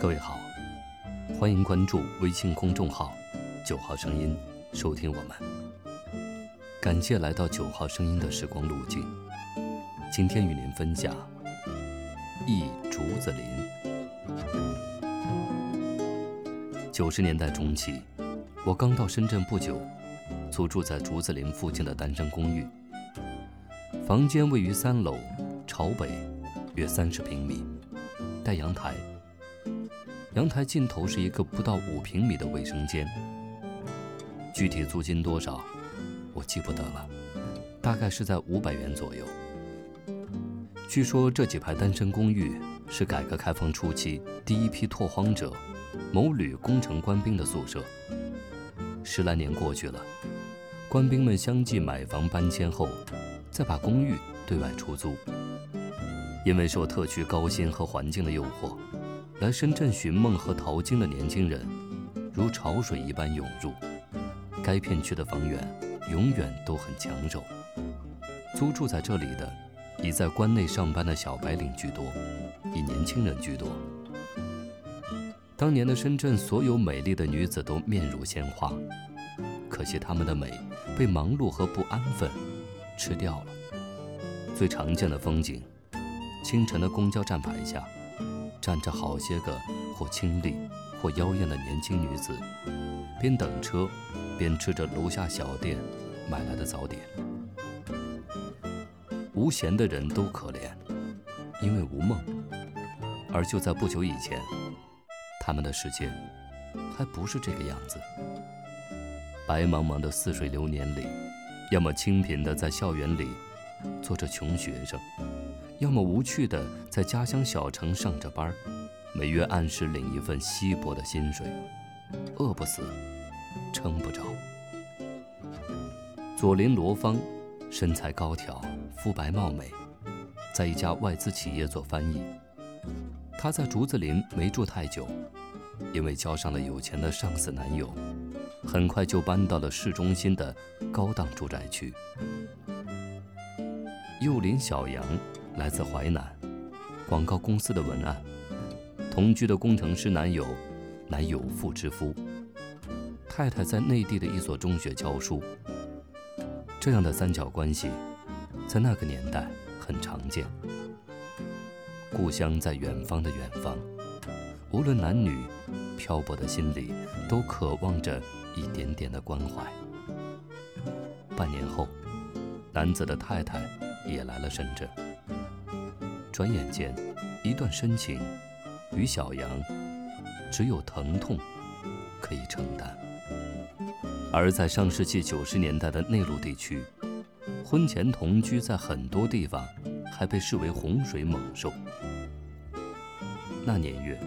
各位好，欢迎关注微信公众号“九号声音”，收听我们。感谢来到九号声音的时光路径。今天与您分享《忆竹子林》。九十年代中期，我刚到深圳不久，租住在竹子林附近的单身公寓。房间位于三楼，朝北，约三十平米，带阳台。阳台尽头是一个不到五平米的卫生间。具体租金多少，我记不得了，大概是在五百元左右。据说这几排单身公寓是改革开放初期第一批拓荒者、某旅工程官兵的宿舍。十来年过去了，官兵们相继买房搬迁后，再把公寓对外出租。因为受特区高薪和环境的诱惑。来深圳寻梦和淘金的年轻人，如潮水一般涌入。该片区的房源永远都很抢手。租住在这里的，以在关内上班的小白领居多，以年轻人居多。当年的深圳，所有美丽的女子都面如鲜花，可惜她们的美被忙碌和不安分吃掉了。最常见的风景，清晨的公交站牌下。站着好些个或清丽或妖艳的年轻女子，边等车，边吃着楼下小店买来的早点。无闲的人都可怜，因为无梦。而就在不久以前，他们的世界还不是这个样子。白茫茫的似水流年里，要么清贫的在校园里做着穷学生。要么无趣的在家乡小城上着班，每月按时领一份稀薄的薪水，饿不死，撑不着。左邻罗芳，身材高挑，肤白貌美，在一家外资企业做翻译。她在竹子林没住太久，因为交上了有钱的上司男友，很快就搬到了市中心的高档住宅区。右邻小杨。来自淮南，广告公司的文案，同居的工程师男友，乃有妇之夫。太太在内地的一所中学教书。这样的三角关系，在那个年代很常见。故乡在远方的远方，无论男女，漂泊的心里都渴望着一点点的关怀。半年后，男子的太太也来了深圳。转眼间，一段深情，与小杨，只有疼痛可以承担。而在上世纪九十年代的内陆地区，婚前同居在很多地方还被视为洪水猛兽。那年月，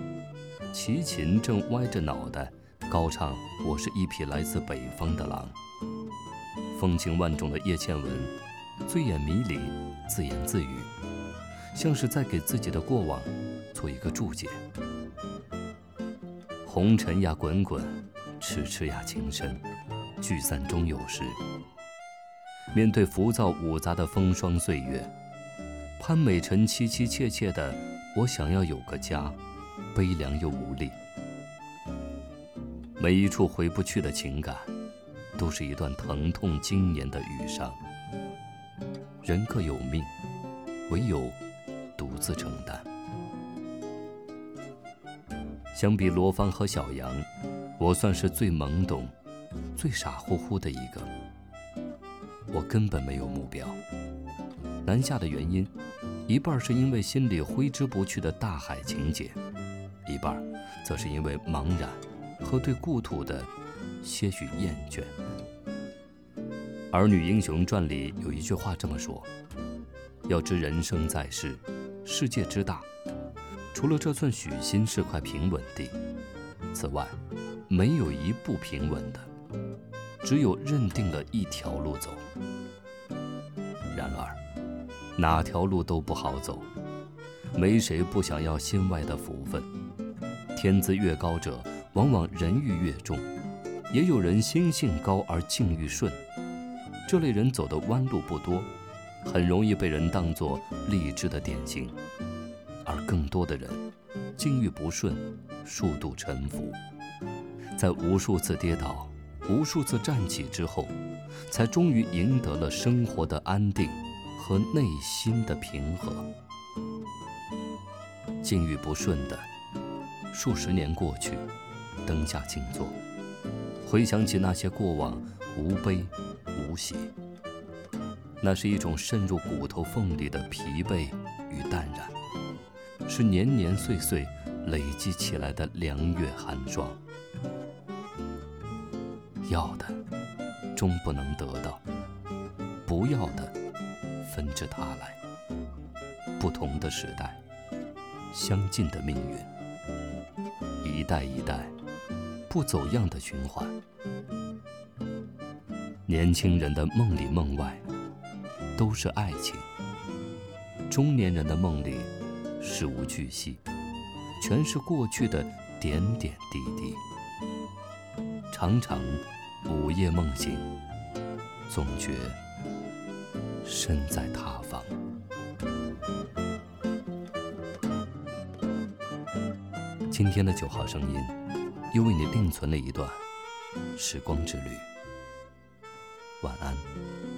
齐秦正歪着脑袋高唱“我是一匹来自北方的狼”，风情万种的叶倩文，醉眼迷离，自言自语。像是在给自己的过往做一个注解。红尘呀滚滚，痴痴呀情深，聚散终有时。面对浮躁五杂的风霜岁月，潘美辰凄凄切切的“我想要有个家”，悲凉又无力。每一处回不去的情感，都是一段疼痛经年的余伤。人各有命，唯有。独自承担。相比罗芳和小杨，我算是最懵懂、最傻乎乎的一个。我根本没有目标。南下的原因，一半是因为心里挥之不去的大海情结，一半则是因为茫然和对故土的些许厌倦。《儿女英雄传》里有一句话这么说：“要知人生在世。”世界之大，除了这寸许心是块平稳地，此外，没有一步平稳的，只有认定了一条路走。然而，哪条路都不好走，没谁不想要心外的福分。天资越高者，往往人欲越重，也有人心性高而境遇顺，这类人走的弯路不多。很容易被人当作励志的典型，而更多的人境遇不顺，数度沉浮，在无数次跌倒、无数次站起之后，才终于赢得了生活的安定和内心的平和。境遇不顺的，数十年过去，灯下静坐，回想起那些过往，无悲无喜。那是一种渗入骨头缝里的疲惫与淡然，是年年岁岁累积起来的凉月寒霜。要的，终不能得到；不要的，纷至沓来。不同的时代，相近的命运，一代一代，不走样的循环。年轻人的梦里梦外。都是爱情。中年人的梦里，事无巨细，全是过去的点点滴滴。常常午夜梦醒，总觉身在他方。今天的九号声音，又为你另存了一段时光之旅。晚安。